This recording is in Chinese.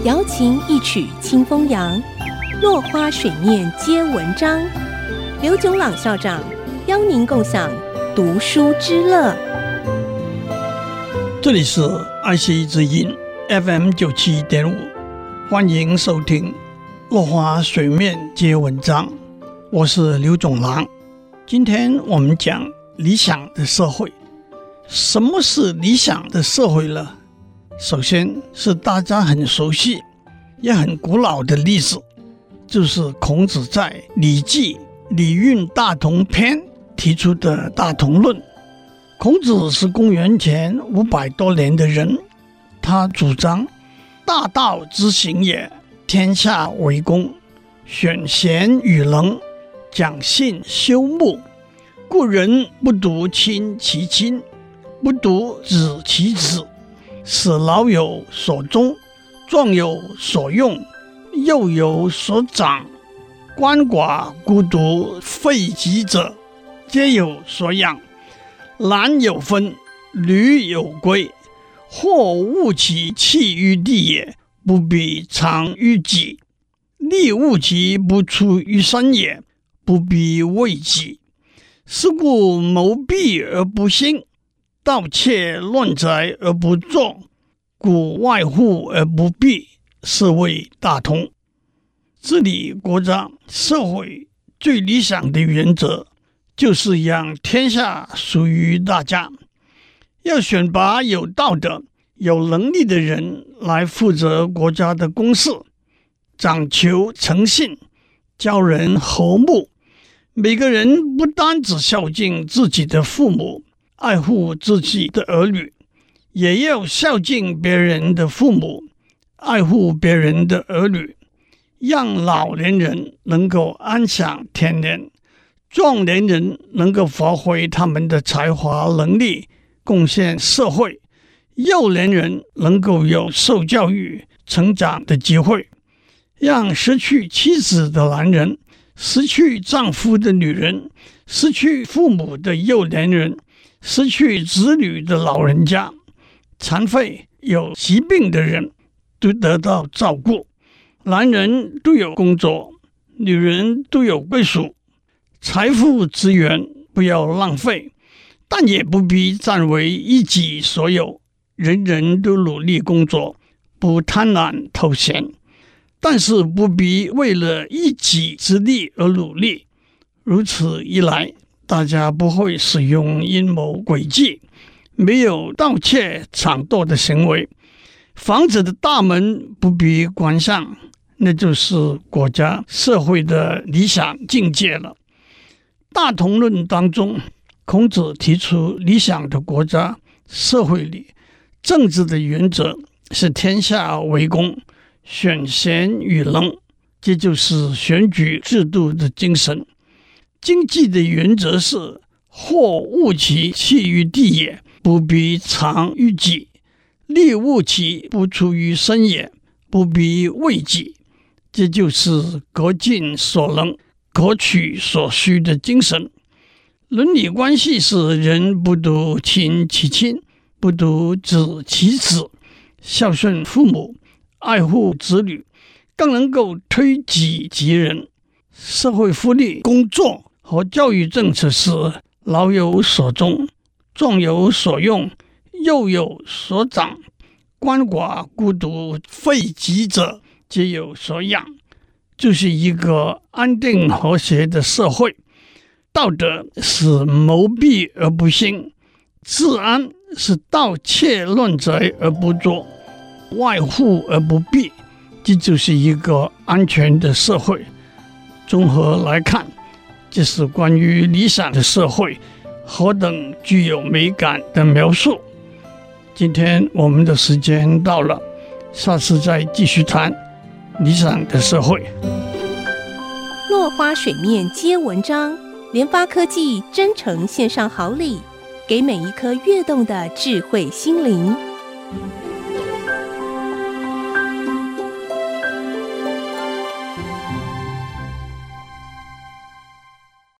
瑶琴一曲清风扬，落花水面皆文章。刘炯朗校长邀您共享读书之乐。这里是爱惜之音 FM 九七点五，欢迎收听《落花水面皆文章》，我是刘炯朗。今天我们讲理想的社会。什么是理想的社会呢？首先是大家很熟悉也很古老的历史，就是孔子在《礼记·礼运大同篇》提出的大同论。孔子是公元前五百多年的人，他主张大道之行也，天下为公，选贤与能，讲信修睦，故人不独亲其亲，不独子其子。使老有所终，壮有所用，幼有所长，鳏寡孤独废疾者，皆有所养。男有分，女有归。或恶其弃于地也，不必藏于己；利恶其不出于身也，不必为己。是故谋弊而不兴。盗窃乱贼而不作，故外户而不闭，是谓大同。治理国家社会最理想的原则，就是让天下属于大家。要选拔有道德、有能力的人来负责国家的公事，讲求诚信，教人和睦。每个人不单只孝敬自己的父母。爱护自己的儿女，也要孝敬别人的父母，爱护别人的儿女，让老年人能够安享天年，壮年人能够发挥他们的才华能力，贡献社会，幼年人能够有受教育、成长的机会，让失去妻子的男人、失去丈夫的女人、失去父母的幼年人。失去子女的老人家、残废、有疾病的人都得到照顾，男人都有工作，女人都有归属，财富资源不要浪费，但也不必占为一己所有。人人都努力工作，不贪婪偷闲，但是不必为了一己之利而努力。如此一来，大家不会使用阴谋诡计，没有盗窃抢夺的行为，房子的大门不必关上，那就是国家社会的理想境界了。大同论当中，孔子提出理想的国家社会里，政治的原则是天下为公，选贤与能，这就是选举制度的精神。经济的原则是：或物其弃于地也，不必藏于己；利物其不出于身也，不必为己。这就是各尽所能、各取所需的精神。伦理关系是：人不独亲其亲，不独子其子，孝顺父母，爱护子女，更能够推己及人。社会福利工作。和教育政策是老有所终，壮有所用，幼有所长，鳏寡孤独废疾者皆有所养，就是一个安定和谐的社会。道德是谋弊而不兴，治安是盗窃乱贼而不作，外户而不闭，这就是一个安全的社会。综合来看。这是关于理想的社会何等具有美感的描述。今天我们的时间到了，下次再继续谈理想的社会。落花水面皆文章，联发科技真诚献上好礼，给每一颗跃动的智慧心灵。